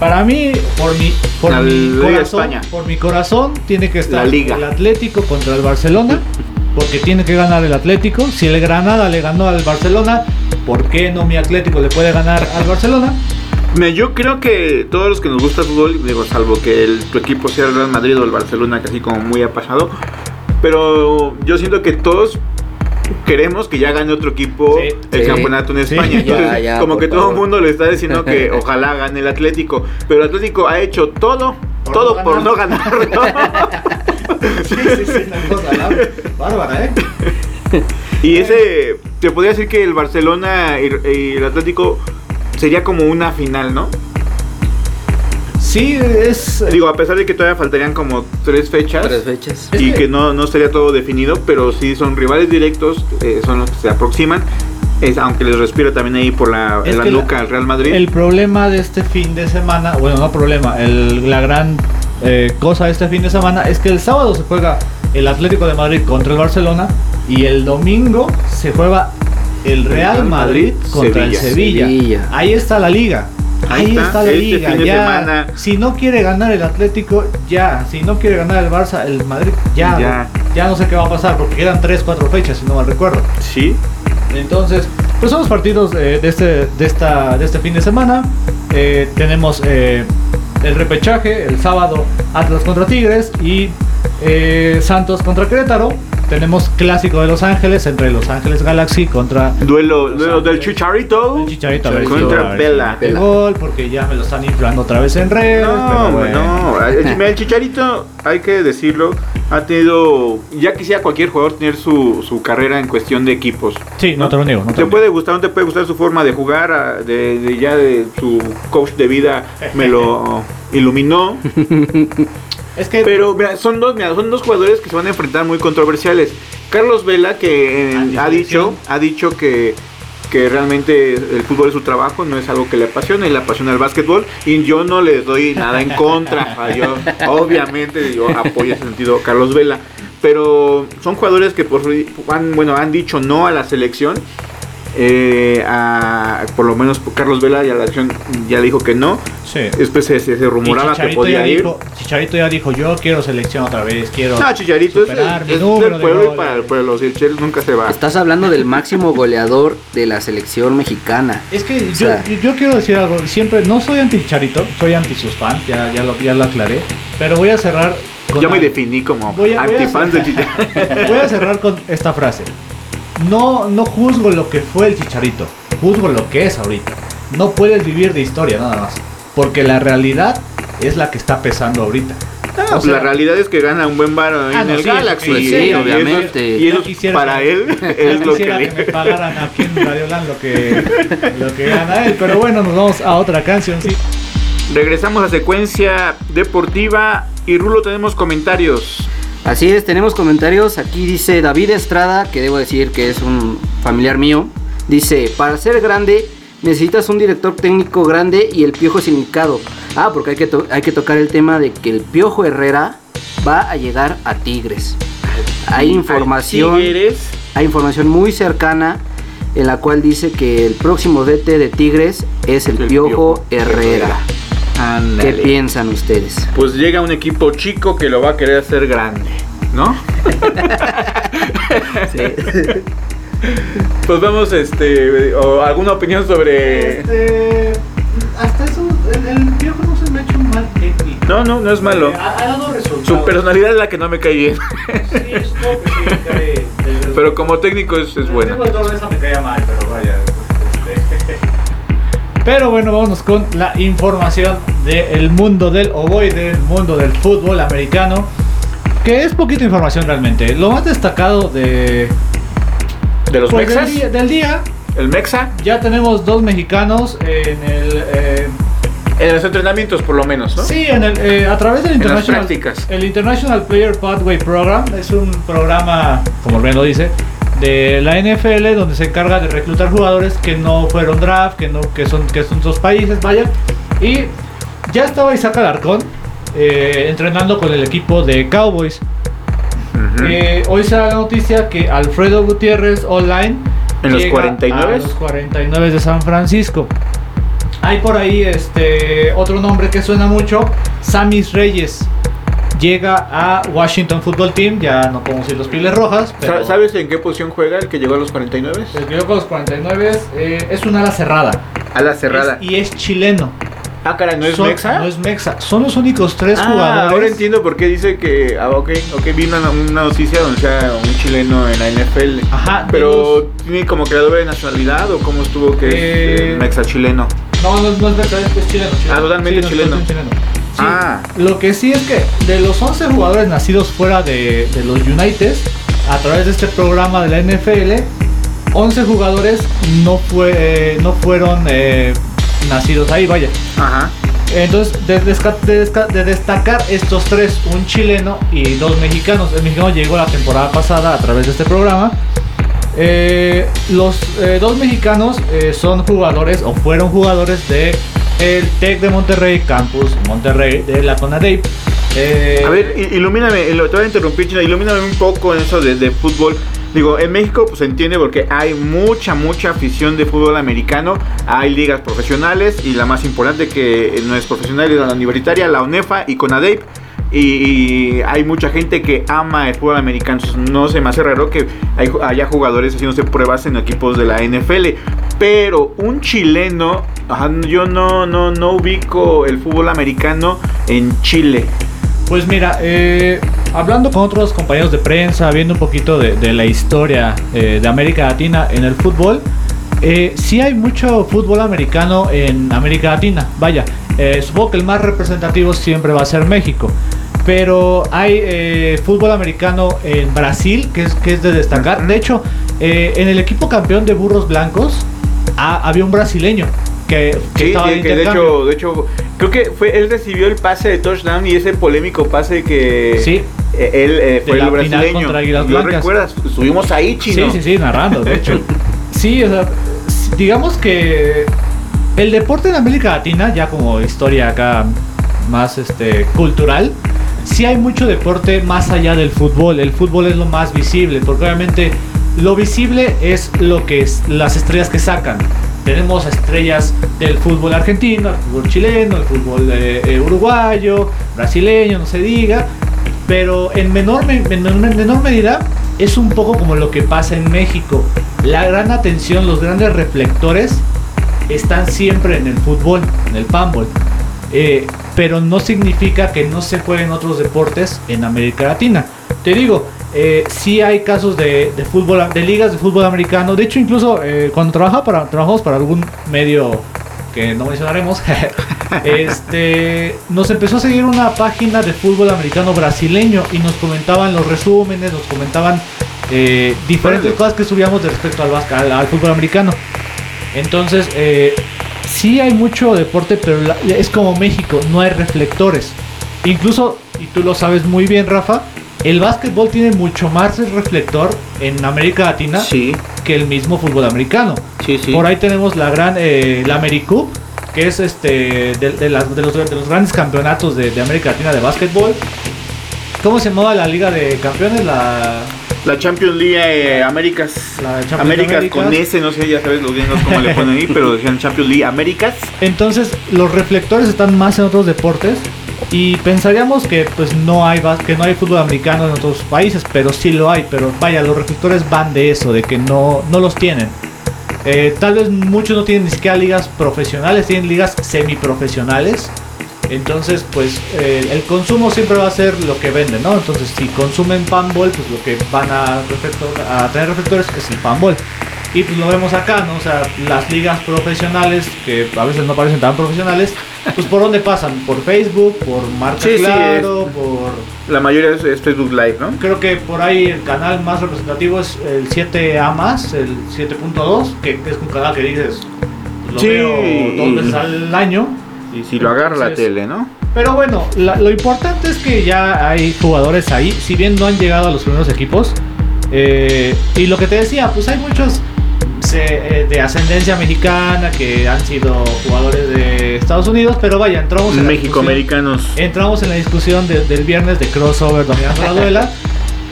Para mí, por mi, por mi corazón, por mi corazón, tiene que estar el Atlético contra el Barcelona, porque tiene que ganar el Atlético. Si el Granada le ganó al Barcelona, ¿por qué no mi Atlético le puede ganar al Barcelona? Yo creo que todos los que nos gusta el fútbol, digo, salvo que el, tu equipo sea el Real Madrid o el Barcelona, casi como muy apasado, pero yo siento que todos queremos que ya gane otro equipo el campeonato en España. Entonces, como que todo el mundo le está diciendo que ojalá gane el Atlético, pero el Atlético ha hecho todo, todo por no ganar. sí, sí, sí, bárbara, ¿eh? Y ese, te podría decir que el Barcelona y el Atlético sería como una final, ¿no? Sí, es. Digo, a pesar de que todavía faltarían como tres fechas. Tres fechas. Y que, no, no estaría todo definido, pero sí son rivales directos, eh, son los que se aproximan. Es, aunque les respira también ahí por la, la nuca al Real Madrid. El problema de este fin de semana, bueno, no problema, el, la gran eh, cosa de este fin de semana es que el sábado se juega el Atlético de Madrid contra el Barcelona y el domingo se juega el Real Madrid, contra el Sevilla. Ahí está la liga. Ahí, está, la este liga. Ya, si no quiere ganar el Atlético, ya. Si no quiere ganar el Barça, el Madrid, ya. Ya, no sé qué va a pasar porque quedan 3, 4 fechas, si no mal recuerdo. Sí. Entonces, pues son los partidos de, este, de, esta, de este fin de semana. Eh, tenemos eh, el repechaje, el sábado Atlas contra Tigres y eh, Santos contra Querétaro tenemos clásico de Los Ángeles entre Los Ángeles Galaxy contra. Duelo, duelo del Chicharito. Chicharito contra Vela. El gol, porque ya me lo están inflando otra vez en redes. No, bueno. no. El, Chicharito, hay que decirlo, ha tenido. Ya quisiera cualquier jugador tener su, su carrera en cuestión de equipos. Sí, no, te lo niego. No te, puede gustar, no te puede gustar su forma de jugar, de, de ya de su coach de vida me lo iluminó. Es que pero son dos, son dos jugadores que se van a enfrentar muy controversiales. Carlos Vela que eh, ha dicho, ha dicho que que realmente el fútbol es su trabajo, no es algo que le apasiona, y le apasiona el básquetbol y yo no le doy nada en contra. yo obviamente yo apoyo ese sentido Carlos Vela, pero son jugadores que por, han, bueno, han dicho no a la selección eh, por lo menos Carlos Vela ya la acción ya dijo que no. Después se, se, rumoraba que podía ir. Chicharito ya dijo, yo quiero selección otra vez, quiero No, Chicharito es, del pueblo y para el pueblo, si el nunca se va. Estás hablando del máximo goleador de la selección mexicana. Es que yo, quiero decir algo, siempre no soy anti Chicharito, soy anti sus fans, ya, ya, lo, ya lo aclaré, pero voy a cerrar Yo me definí como anti fans de Chicharito. Voy a cerrar con esta frase no, no juzgo lo que fue el chicharito, juzgo lo que es ahorita. No puedes vivir de historia nada más, porque la realidad es la que está pesando ahorita. Pues la realidad es que gana un buen bar en ah, el Galaxy. Sí, obviamente. Y, eso, para él es lo que, le... que me pagaran aquí en Radio Land lo que, lo que gana él. Pero bueno, nos vamos a otra canción, sí. Regresamos a secuencia deportiva y Rulo tenemos comentarios. Así es, tenemos comentarios. Aquí dice David Estrada, que debo decir que es un familiar mío. Dice, para ser grande necesitas un director técnico grande y el piojo es indicado. Ah, porque hay que, hay que tocar el tema de que el piojo Herrera va a llegar a Tigres. Hay información, hay información muy cercana en la cual dice que el próximo DT de Tigres es el, piojo, Herrera. ¿Qué piensan ustedes? Pues llega un equipo chico que lo va a querer hacer grande, ¿no? sí. Pues vamos, este, o alguna opinión sobre. Este, hasta eso, el, viejo no se me ha hecho mal técnico. No, no, no es malo. Ha, dado resultados. Su personalidad es la que no me cae bien. Sí, es que me cae. Pero como técnico es, es bueno. El de me caía mal, pero vaya. Pero bueno, vamos con la información del mundo del ovoide, del mundo del fútbol americano. que es poquita información realmente. Lo más destacado de, de los pues, mexas. Del, día, del día, El mexa. ya tenemos dos mexicanos en el... eh, En los entrenamientos, por lo menos, ¿no? Sí, en el, eh, a través del En las International, prácticas. el International Player Pathway Program es un programa, como bien lo dice, de la NFL donde se encarga de reclutar jugadores que no fueron draft, que no que son que son dos países, vaya. Y ya estaba Isaac Alarcón eh, entrenando con el equipo de Cowboys. Eh, hoy se da la noticia que Alfredo Gutiérrez online ¿En los llega 49? a los 49 de San Francisco. Hay por ahí este otro nombre que suena mucho, Samis Reyes. Llega a Washington Football Team, ya no podemos decir los piles rojas, pero Sa- ¿Sabes en qué posición juega el que llegó a los 49? el que llegó con los 49 eh, es una ala cerrada. A la cerrada. Es- y es chileno. Ah, caray, ¿no es Son- mexa? No es mexa. Son los únicos tres Ah, jugadores. ahora entiendo por qué dice que. Ah, ok, ok, vi una, una noticia donde sea un chileno en la NFL. Ajá, de Pero tiene como que la doble nacionalidad o cómo estuvo que es Eh, eh, mexa chileno. No, no, no es mexa, es, chileno, chileno. Ah, totalmente no, chileno. Sí, Ah. Lo que sí es que de los 11 jugadores nacidos fuera de, de los United, a través de este programa de la NFL, 11 jugadores no, fue, eh, no fueron eh, nacidos ahí, vaya. Ajá. Entonces, de, destacar estos tres, un chileno y dos mexicanos. El mexicano llegó la temporada pasada a través de este programa. Eh, los dos mexicanos son jugadores o fueron jugadores de el Tec de Monterrey, Campus Monterrey de la CONADEIP. Eh, A ver, ilumíname, lo- te voy a interrumpir, Chino, ilumíname un poco en eso de, fútbol. Digo, en México pues se entiende porque hay mucha, mucha afición de fútbol americano. Hay ligas profesionales y la más importante que no es profesional es la universitaria, la UNEFA y CONADEIP. Y, y hay mucha gente que ama el fútbol americano. No se me hace raro que hay- haya jugadores haciéndose pruebas en equipos de la NFL. Pero un chileno, ajá, yo no, no, no ubico el fútbol americano en Chile. Pues mira, eh, hablando con otros compañeros de prensa, viendo un poquito de, de la historia eh, de América Latina en el fútbol, eh, sí hay mucho fútbol americano en América Latina. Vaya, eh, supongo que el más representativo siempre va a ser México. Pero hay eh, fútbol americano en Brasil, que es, que es de destacar. De hecho, eh, en el equipo campeón de burros blancos ah, había un brasileño que, que Sí, estaba que, de que de hecho, de hecho, creo que fue él recibió el pase de touchdown y ese polémico pase que Sí. eh, él eh, fue De el brasileño. ¿Lo recuerdas? Estuvimos ahí, chino. Sí, sí, sí, narrando, de hecho. Sí, o sea, digamos que el deporte en América Latina, ya como historia acá más este cultural, sí hay mucho deporte más allá del fútbol. El fútbol es lo más visible, porque obviamente lo visible es lo que es las estrellas que sacan. Tenemos estrellas del fútbol argentino, el fútbol chileno, el fútbol eh, eh, uruguayo, brasileño, no se diga. Pero en menor, me- en en menor medida es un poco como lo que pasa en México. La gran atención, los grandes reflectores están siempre en el fútbol, en el panball. Eh, pero no significa que no se jueguen otros deportes en América Latina. Te digo, eh, sí hay casos de, de fútbol, de ligas de fútbol americano. De hecho, incluso eh, cuando trabajaba para, trabajamos para algún medio que no mencionaremos, este, nos empezó a seguir una página de fútbol americano brasileño y nos comentaban los resúmenes, nos comentaban eh, diferentes Órale. cosas que subíamos de respecto al, al, al fútbol americano. Entonces, eh, sí hay mucho deporte, pero la- es como México, no hay reflectores. Incluso, y tú lo sabes muy bien, Rafa, el básquetbol tiene mucho más reflector en América Latina Sí, que el mismo fútbol americano. sí, sí. Por ahí tenemos la gran, eh, la AmeriCup, que es este de, de las- de los, de los grandes campeonatos de, de América Latina de básquetbol. ¿Cómo se llamaba la Liga de Campeones? La, La Champions League eh, Américas. La Champions Américas Américas. con S, no sé, ya sabes los gringos cómo le ponen ahí, pero decían Champions League Américas. Entonces, los reflectores están más en otros deportes y pensaríamos que pues no hay que no hay fútbol americano en otros países, pero sí lo hay, pero vaya, los reflectores van de eso, de que no no los tienen. Eh, tal vez muchos no tienen ni siquiera ligas profesionales, tienen ligas semiprofesionales. Entonces, pues el consumo siempre va a ser lo que vende, ¿no? Entonces, si consumen panball, pues lo que van a, a tener reflectores es el panball. Y pues lo vemos acá, ¿no? O sea, las ligas profesionales, que a veces no parecen tan profesionales, pues por dónde pasan? Por Facebook, por Marca Claro, por... La mayoría es, Facebook Live, ¿no? Creo que por ahí el canal más representativo es el 7A más, el 7.2, que, es un canal que dices, lo veo dos veces al año. Y si lo agarra la tele, ¿no? Pero bueno, lo importante es que ya hay jugadores ahí, si bien no han llegado a los primeros equipos. Eh, y lo que te decía, pues hay muchos eh, de ascendencia mexicana que han sido jugadores de Estados Unidos, pero vaya, entramos en México-americanos. Entramos en la discusión del viernes de crossover dominando la duela.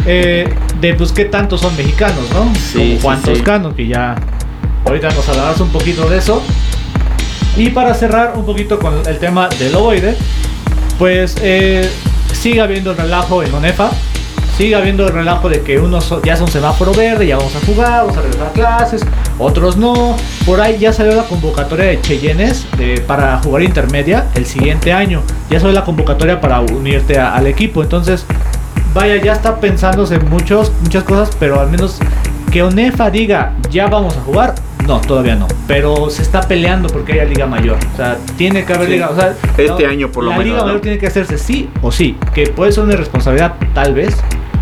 Eh, de pues qué tantos son mexicanos, ¿no? Sí, Como Juan Toscano, que ya ahorita nos hablarás un poquito de eso. Y para cerrar un poquito con el tema del ovoide, pues eh, sigue habiendo el relajo en ONEFA, sigue habiendo el relajo de que unos ya son semáforo verde, ya vamos a jugar, vamos a regresar a clases, otros no. Por ahí ya salió la convocatoria de Cheyennes para jugar intermedia el siguiente año. Ya salió la convocatoria para unirte al equipo. Entonces, vaya, ya está pensándose muchos, muchas cosas, pero al menos que ONEFA diga ya vamos a jugar, no, todavía no. Pero se está peleando porque haya Liga Mayor. O sea, tiene que haber Liga. O sea, este año por lo menos. La Liga Mayor tiene que hacerse sí o sí. Que puede ser una responsabilidad, tal vez.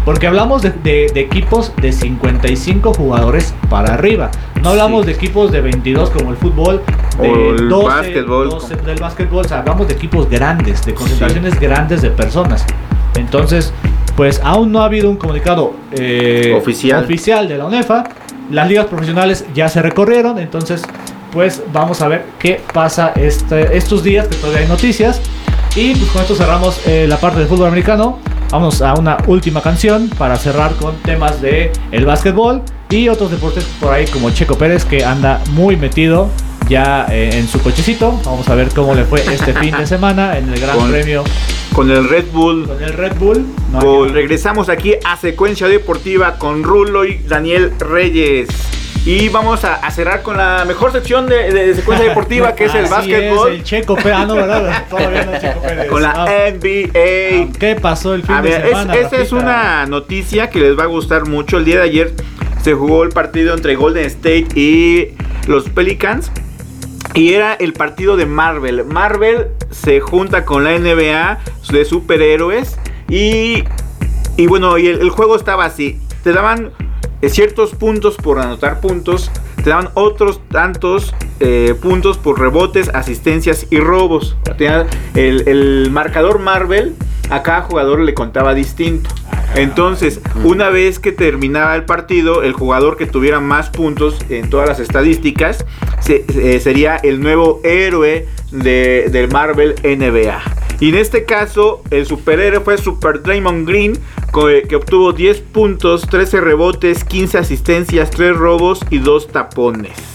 Porque hablamos de, equipos de 55 jugadores para arriba. No hablamos de equipos de 22 como el fútbol, de o el básquetbol. del básquetbol. O sea, hablamos de equipos grandes, de concentraciones grandes de personas. Entonces, pues aún no ha habido un comunicado eh, oficial. oficial de la UNEFA las ligas profesionales ya se recorrieron, entonces pues vamos a ver qué pasa este, estos días, que todavía hay noticias. Y pues con esto cerramos eh, la parte del fútbol americano. Vamos a una última canción para cerrar con temas de el básquetbol y otros deportes por ahí como Checo Pérez que anda muy metido ya eh, en su cochecito. Vamos a ver cómo le fue este fin de semana en el Gran Premio. Con el Red Bull. Con el Red Bull. regresamos aquí a Secuencia Deportiva con Rulo y Daniel Reyes. Y vamos a, cerrar con la mejor sección de, secuencia deportiva, que es el básquetbol. Es, el Checo Pérez, ah, no, ¿verdad? Todavía no Checo Pérez. Con la ah, NBA. ¿Qué pasó el fin de semana? esta es una noticia que les va a gustar mucho. El día de ayer se jugó el partido entre Golden State y los Pelicans. Y era el partido de Marvel. Marvel se junta con la NBA de superhéroes. Y, y bueno, y el, juego estaba así. Te daban ciertos puntos por anotar puntos. Te daban otros tantos eh, puntos por rebotes, asistencias y robos. El, el marcador Marvel a cada jugador le contaba distinto. Entonces, una vez que terminaba el partido, el jugador que tuviera más puntos en todas las estadísticas eh, sería el nuevo héroe de, del Marvel NBA. Y en este caso, el superhéroe fue Super Draymond Green, que obtuvo 10 puntos, 13 rebotes, 15 asistencias, 3 robos y 2 tapones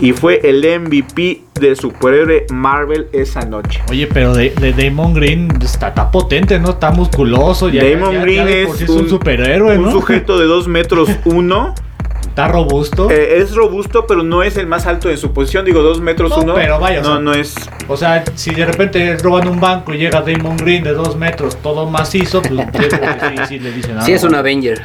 y fue el MVP de superhéroe Marvel esa noche. Oye, pero de, Damon Green está, potente, ¿no? Está musculoso. Ya, Damon Green es, un, superhéroe, Un sujeto de 2 metros 1. Está robusto. Eh, es robusto, pero no es el más alto en su posición. Digo, dos metros no, uno. Pero vaya, no, no es. O sea, si de repente roban un banco y llega Damon Green de dos metros, todo macizo, pues sí, sí le dicen Sí, es un Avenger.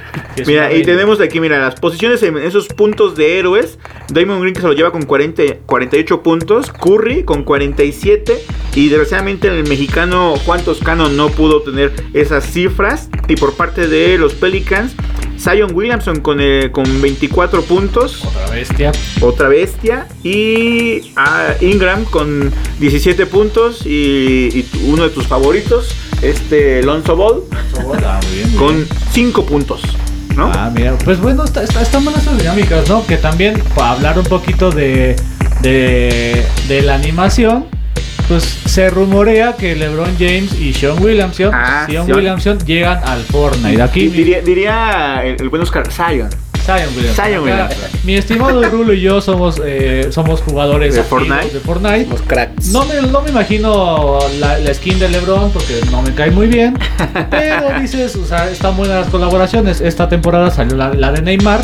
mira, y tenemos aquí, mira, las posiciones en esos puntos de héroes. Damon Green que se lo lleva con 40, 48 puntos. Curry con 47. Y desgraciadamente el mexicano Juan Toscano no pudo tener esas cifras. Y por parte de los Pelicans. Zion Williamson con, eh, con 24 puntos. Otra bestia. Otra bestia. Y ah, Ingram con 17 puntos. Y, uno de tus favoritos, este Lonzo Ball. Ah, con 5 puntos. ¿no? Ah, mira, pues bueno, está, está, están buenas esas dinámicas, ¿no? Que también para hablar un poquito de, de, de la animación pues se rumorea que LeBron James y Sean Williamson, ah, Williamson llegan al Fortnite. Aquí diría, el, buen Oscar Zion. Zion Williamson. Mi estimado Rulo y yo somos, eh, somos jugadores de Fortnite. De Fortnite. Los cracks. No me, no me imagino la, skin de LeBron porque no me cae muy bien. pero dices, o sea, están buenas las colaboraciones. Esta temporada salió la, la de Neymar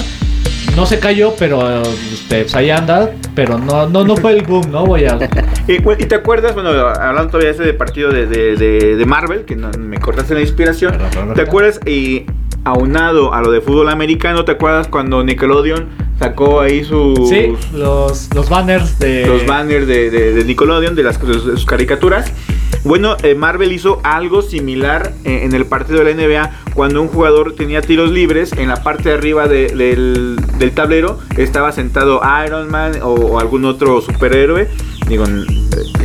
no se cayó, pero este, pues ahí anda, pero no, no, no fue el boom, ¿no? Voy a... y, te acuerdas, bueno, hablando todavía de ese partido de, de, de, Marvel, que no, me cortaste la inspiración, ¿te acuerdas? Y aunado a lo de fútbol americano, ¿te acuerdas cuando Nickelodeon sacó ahí sus... Sí, los, los banners de... Los banners de, Nickelodeon, de, las, sus caricaturas. Bueno, eh, Marvel hizo algo similar eh, en el partido de la NBA cuando un jugador tenía tiros libres en la parte de arriba del, tablero estaba sentado Iron Man o algún otro superhéroe Digo,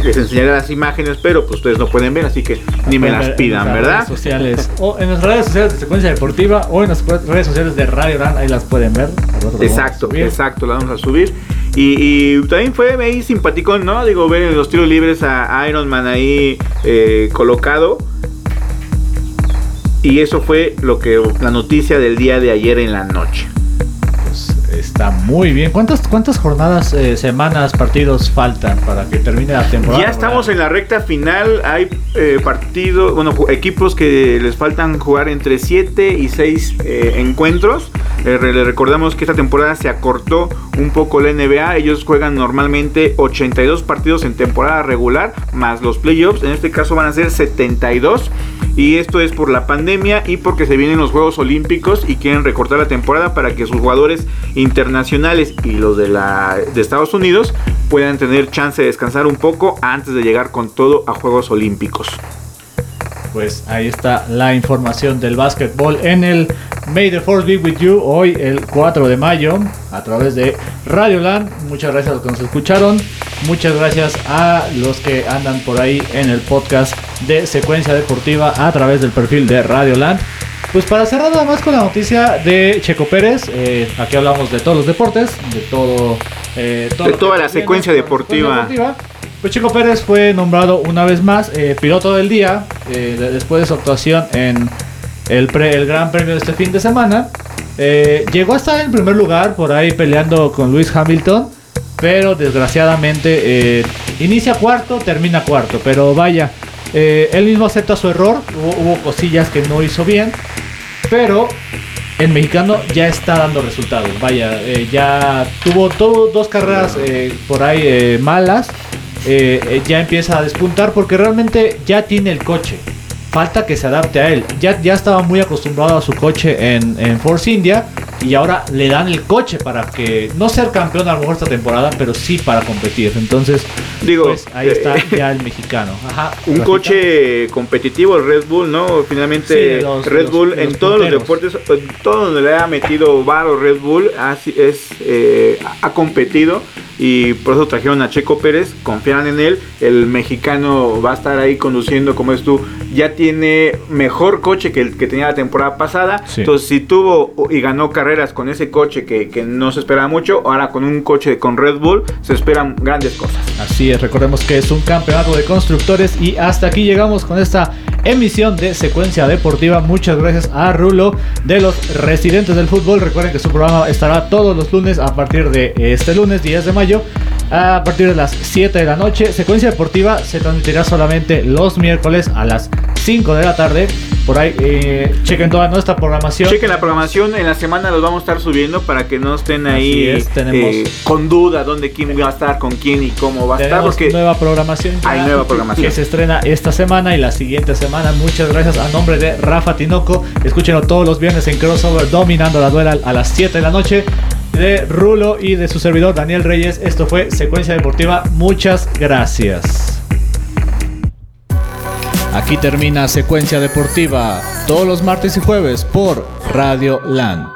les enseñaré las imágenes, pero pues ustedes no pueden ver, así que ni me las pidan, en ¿verdad? Redes sociales, o en las redes sociales de Secuencia Deportiva o en las redes sociales de Radio Land, ahí las pueden ver. Exacto, exacto, las vamos a subir. Y, también fue ahí simpático, ¿no? Digo, ver en los tiros libres a Iron Man ahí eh, colocado. Y eso fue lo que la noticia del día de ayer en la noche. Está muy bien. ¿Cuántas, cuántas jornadas, eh, semanas, partidos faltan para que termine la temporada? Ya estamos en la recta final. Hay eh, partidos, bueno, equipos que les faltan jugar entre 7 y 6 eh, encuentros. le recordamos que esta temporada se acortó un poco la NBA. Ellos juegan normalmente 82 partidos en temporada regular, más los playoffs. En este caso van a ser 72. Y esto es por la pandemia y porque se vienen los Juegos Olímpicos y quieren recortar la temporada para que sus jugadores internacionales y los de, la, de Estados Unidos puedan tener chance de descansar un poco antes de llegar con todo a Juegos Olímpicos. Pues ahí está la información del básquetbol en el May the Force Be With You hoy el 4 de mayo a través de Radio Land. Muchas gracias a los que nos escucharon. Muchas gracias a los que andan por ahí en el podcast de Secuencia Deportiva a través del perfil de Radio Land. Pues para cerrar nada más con la noticia de Checo Pérez, eh, aquí hablamos de todos los deportes, de todo, eh, de toda la secuencia deportiva. Pues Checo Pérez fue nombrado una vez más eh, piloto del día después de su actuación en el, el Gran Premio de este fin de semana. llegó a estar en primer lugar por ahí peleando con Luis Hamilton, pero desgraciadamente inicia cuarto, termina cuarto, pero vaya. Él mismo acepta su error, hubo, cosillas que no hizo bien, pero el mexicano ya está dando resultados. Vaya, eh, ya tuvo dos carreras eh, por ahí eh, malas. ya empieza a despuntar porque realmente ya tiene el coche falta que se adapte a él. Ya, ya estaba muy acostumbrado a su coche en, en Force India y ahora le dan el coche para que no ser campeón a lo mejor esta temporada, pero sí para competir. Entonces, digo, pues, ahí está ya el mexicano. un coche competitivo, el Red Bull, ¿no? Finalmente, Red Bull en todos los deportes, todo donde le ha metido varo Red Bull, así es, eh, ha competido y por eso trajeron a Checo Pérez, confían en él, el mexicano va a estar ahí conduciendo como es tú, ya tiene mejor coche que el que tenía la temporada pasada, entonces si tuvo y ganó carreras con ese coche que, que, no se esperaba mucho, ahora con un coche con Red Bull se esperan grandes cosas. Así es, recordemos que es un campeonato de constructores y hasta aquí llegamos con esta emisión de Secuencia Deportiva. Muchas gracias a Rulo de los residentes del fútbol. Recuerden que su programa estará todos los lunes a partir de este lunes 10 de mayo a partir de las 7 de la noche. Secuencia Deportiva se transmitirá solamente los miércoles a las 5 de la tarde. Por ahí, eh, chequen toda nuestra programación. Chequen la programación, en la semana los vamos a estar subiendo para que no estén ahí eh, con duda dónde quién va a estar, con quién y cómo va a estar. Porque nueva programación. hay nueva programación. Que se estrena esta semana y la siguiente semana. Muchas gracias a nombre de Rafa Tinoco. Escúchenlo todos los viernes en Crossover, dominando la duela a las 7 de la noche de Rulo y de su servidor Daniel Reyes. Esto fue Secuencia Deportiva. Muchas gracias. Aquí termina Secuencia Deportiva todos los martes y jueves por Radio Land.